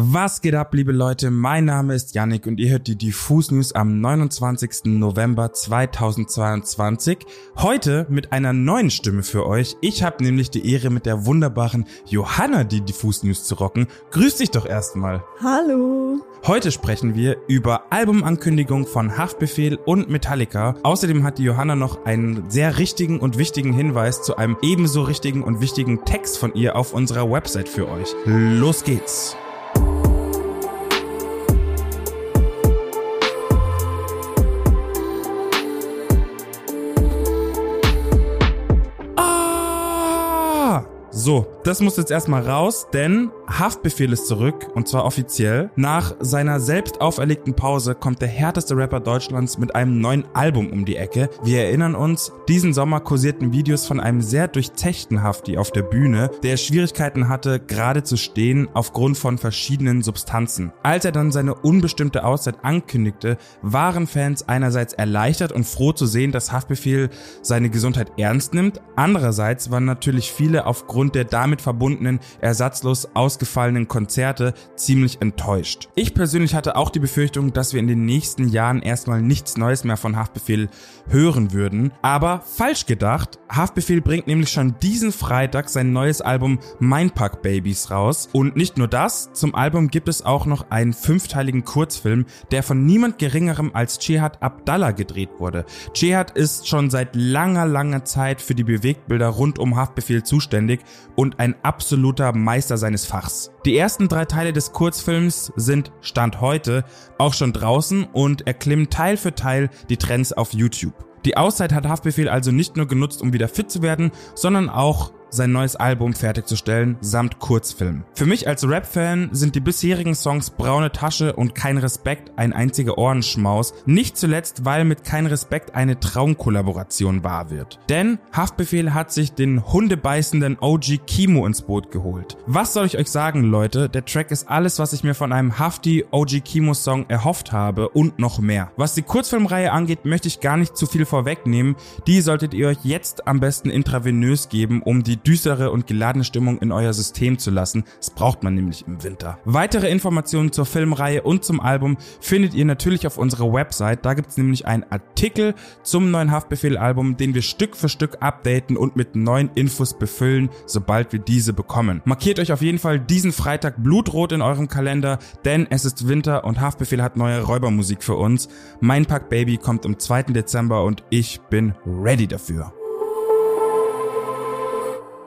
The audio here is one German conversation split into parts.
Was geht ab, liebe Leute? Mein Name ist Yannick und ihr hört die Diffus News am 29. November 2022. Heute mit einer neuen Stimme für euch. Ich habe nämlich die Ehre, mit der wunderbaren Johanna die Diffus News zu rocken. Grüß dich doch erstmal. Hallo. Heute sprechen wir über Albumankündigung von Haftbefehl und Metallica. Außerdem hat die Johanna noch einen sehr richtigen und wichtigen Hinweis zu einem ebenso richtigen und wichtigen Text von ihr auf unserer Website für euch. Los geht's. So, das muss jetzt erstmal raus, denn Haftbefehl ist zurück und zwar offiziell. Nach seiner selbst auferlegten Pause kommt der härteste Rapper Deutschlands mit einem neuen Album um die Ecke. Wir erinnern uns, diesen Sommer kursierten Videos von einem sehr durchzechten Hafti auf der Bühne, der Schwierigkeiten hatte, gerade zu stehen aufgrund von verschiedenen Substanzen. Als er dann seine unbestimmte Auszeit ankündigte, waren Fans einerseits erleichtert und froh zu sehen, dass Haftbefehl seine Gesundheit ernst nimmt. Andererseits waren natürlich viele aufgrund der damit verbundenen ersatzlos ausgefallenen Konzerte ziemlich enttäuscht. Ich persönlich hatte auch die Befürchtung, dass wir in den nächsten Jahren erstmal nichts Neues mehr von Haftbefehl hören würden, aber falsch gedacht. Haftbefehl bringt nämlich schon diesen Freitag sein neues Album Mindpack Babies raus und nicht nur das, zum Album gibt es auch noch einen fünfteiligen Kurzfilm, der von niemand geringerem als Chehat Abdallah gedreht wurde. Chehat ist schon seit langer, langer Zeit für die Bewegtbilder rund um Haftbefehl zuständig und ein absoluter Meister seines Fachs. Die ersten drei Teile des Kurzfilms sind Stand heute auch schon draußen und erklimmen Teil für Teil die Trends auf YouTube. Die Auszeit hat Haftbefehl also nicht nur genutzt, um wieder fit zu werden, sondern auch sein neues Album fertigzustellen, samt Kurzfilm. Für mich als Rap-Fan sind die bisherigen Songs Braune Tasche und Kein Respekt ein einziger Ohrenschmaus, nicht zuletzt, weil mit Kein Respekt eine Traumkollaboration wahr wird. Denn Haftbefehl hat sich den hundebeißenden OG Kimo ins Boot geholt. Was soll ich euch sagen, Leute? Der Track ist alles, was ich mir von einem Hafti OG Kimo Song erhofft habe und noch mehr. Was die Kurzfilmreihe angeht, möchte ich gar nicht zu viel vorwegnehmen. Die solltet ihr euch jetzt am besten intravenös geben, um die düstere und geladene Stimmung in euer System zu lassen. Das braucht man nämlich im Winter. Weitere Informationen zur Filmreihe und zum Album findet ihr natürlich auf unserer Website. Da gibt es nämlich einen Artikel zum neuen Haftbefehl-Album, den wir Stück für Stück updaten und mit neuen Infos befüllen, sobald wir diese bekommen. Markiert euch auf jeden Fall diesen Freitag blutrot in eurem Kalender, denn es ist Winter und Haftbefehl hat neue Räubermusik für uns. Mein Pack Baby kommt am 2. Dezember und ich bin ready dafür.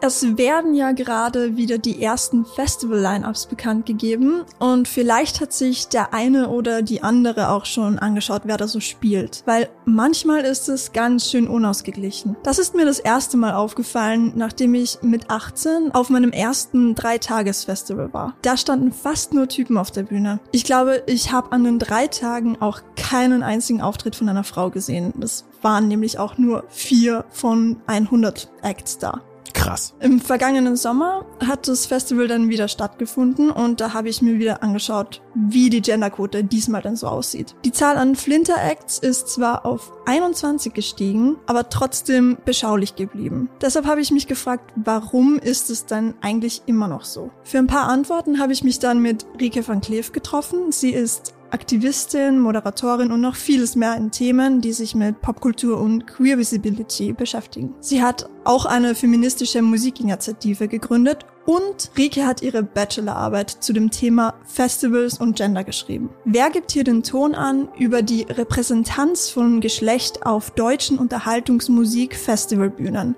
Es werden ja gerade wieder die ersten Festival-Lineups bekannt gegeben und vielleicht hat sich der eine oder die andere auch schon angeschaut, wer da so spielt, weil manchmal ist es ganz schön unausgeglichen. Das ist mir das erste Mal aufgefallen, nachdem ich mit 18 auf meinem ersten Dreitages-Festival war. Da standen fast nur Typen auf der Bühne. Ich glaube, ich habe an den drei Tagen auch keinen einzigen Auftritt von einer Frau gesehen. Es waren nämlich auch nur vier von 100 Acts da. Krass. Im vergangenen Sommer hat das Festival dann wieder stattgefunden und da habe ich mir wieder angeschaut, wie die Genderquote diesmal denn so aussieht. Die Zahl an Flinter-Acts ist zwar auf 21 gestiegen, aber trotzdem beschaulich geblieben. Deshalb habe ich mich gefragt, warum ist es denn eigentlich immer noch so? Für ein paar Antworten habe ich mich dann mit Rike van Kleef getroffen. Sie ist Aktivistin, Moderatorin und noch vieles mehr in Themen, die sich mit Popkultur und Queer Visibility beschäftigen. Sie hat auch eine feministische Musikinitiative gegründet und Rike hat ihre Bachelorarbeit zu dem Thema Festivals und Gender geschrieben. Wer gibt hier den Ton an über die Repräsentanz von Geschlecht auf deutschen Unterhaltungsmusik-Festivalbühnen?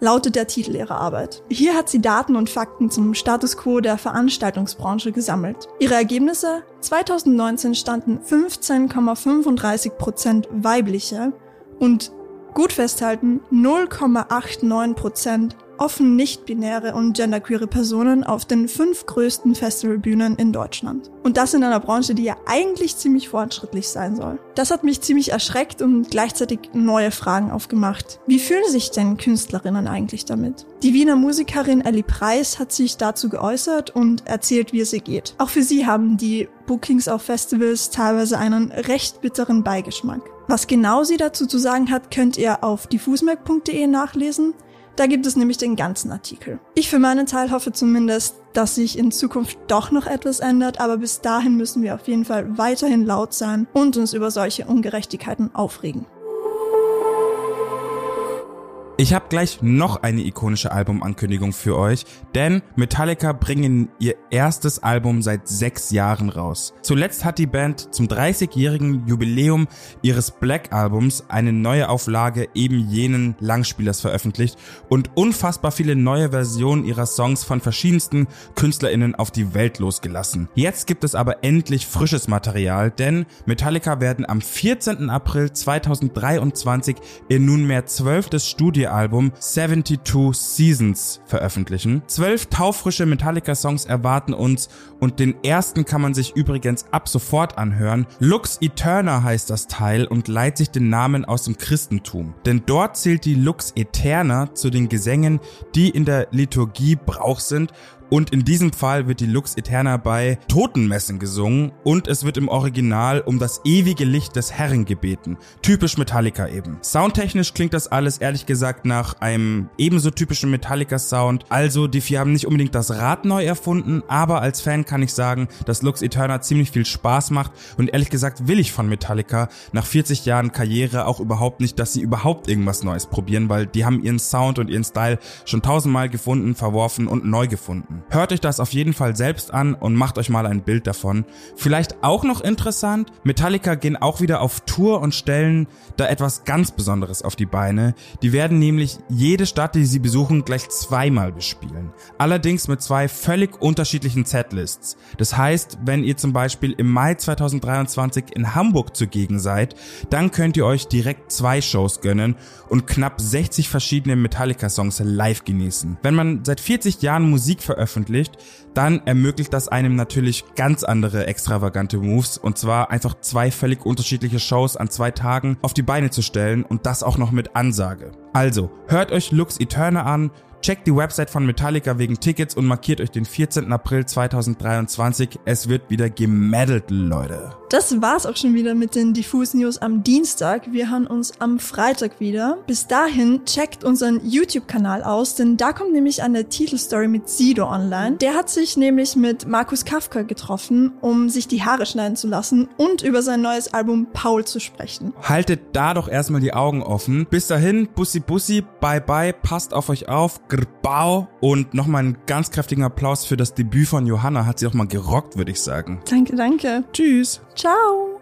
Lautet der Titel ihrer Arbeit. Hier hat sie Daten und Fakten zum Status quo der Veranstaltungsbranche gesammelt. Ihre Ergebnisse? 2019 standen 15,35 Prozent weibliche und gut festhalten 0,89% offen nicht-binäre und genderqueere Personen auf den fünf größten Festivalbühnen in Deutschland. Und das in einer Branche, die ja eigentlich ziemlich fortschrittlich sein soll. Das hat mich ziemlich erschreckt und gleichzeitig neue Fragen aufgemacht. Wie fühlen sich denn Künstlerinnen eigentlich damit? Die Wiener Musikerin Ellie Preis hat sich dazu geäußert und erzählt, wie es ihr geht. Auch für sie haben die Bookings auf Festivals teilweise einen recht bitteren Beigeschmack. Was genau sie dazu zu sagen hat, könnt ihr auf diffusmerk.de nachlesen. Da gibt es nämlich den ganzen Artikel. Ich für meinen Teil hoffe zumindest, dass sich in Zukunft doch noch etwas ändert, aber bis dahin müssen wir auf jeden Fall weiterhin laut sein und uns über solche Ungerechtigkeiten aufregen. Ich habe gleich noch eine ikonische Albumankündigung für euch, denn Metallica bringen ihr erstes Album seit sechs Jahren raus. Zuletzt hat die Band zum 30-jährigen Jubiläum ihres Black Albums eine neue Auflage eben jenen Langspielers veröffentlicht und unfassbar viele neue Versionen ihrer Songs von verschiedensten KünstlerInnen auf die Welt losgelassen. Jetzt gibt es aber endlich frisches Material, denn Metallica werden am 14. April 2023 ihr nunmehr zwölftes Studio Album 72 Seasons veröffentlichen. Zwölf taufrische Metallica-Songs erwarten uns und den ersten kann man sich übrigens ab sofort anhören. Lux Eterna heißt das Teil und leiht sich den Namen aus dem Christentum. Denn dort zählt die Lux Eterna zu den Gesängen, die in der Liturgie Brauch sind und in diesem Fall wird die Lux Eterna bei Totenmessen gesungen und es wird im Original um das ewige Licht des Herren gebeten. Typisch Metallica eben. Soundtechnisch klingt das alles ehrlich gesagt nach einem ebenso typischen Metallica-Sound. Also die vier haben nicht unbedingt das Rad neu erfunden, aber als Fan kann ich sagen, dass Lux Eterna ziemlich viel Spaß macht und ehrlich gesagt will ich von Metallica nach 40 Jahren Karriere auch überhaupt nicht, dass sie überhaupt irgendwas Neues probieren, weil die haben ihren Sound und ihren Style schon tausendmal gefunden, verworfen und neu gefunden. Hört euch das auf jeden Fall selbst an und macht euch mal ein Bild davon. Vielleicht auch noch interessant, Metallica gehen auch wieder auf Tour und stellen da etwas ganz Besonderes auf die Beine. Die werden nämlich jede Stadt, die sie besuchen, gleich zweimal bespielen. Allerdings mit zwei völlig unterschiedlichen Setlists. Das heißt, wenn ihr zum Beispiel im Mai 2023 in Hamburg zugegen seid, dann könnt ihr euch direkt zwei Shows gönnen und knapp 60 verschiedene Metallica-Songs live genießen. Wenn man seit 40 Jahren Musik veröffentlicht, veröffentlicht, dann ermöglicht das einem natürlich ganz andere extravagante Moves und zwar einfach zwei völlig unterschiedliche Shows an zwei Tagen auf die Beine zu stellen und das auch noch mit Ansage. Also, hört euch Lux Eterna an, Checkt die Website von Metallica wegen Tickets und markiert euch den 14. April 2023. Es wird wieder gemeddelt, Leute. Das war's auch schon wieder mit den Diffus News am Dienstag. Wir hören uns am Freitag wieder. Bis dahin checkt unseren YouTube-Kanal aus, denn da kommt nämlich eine Titelstory mit Sido online. Der hat sich nämlich mit Markus Kafka getroffen, um sich die Haare schneiden zu lassen und über sein neues Album Paul zu sprechen. Haltet da doch erstmal die Augen offen. Bis dahin, Bussi Bussi, bye bye, passt auf euch auf. Grbau. Und nochmal einen ganz kräftigen Applaus für das Debüt von Johanna. Hat sie auch mal gerockt, würde ich sagen. Danke, danke. Tschüss. Ciao.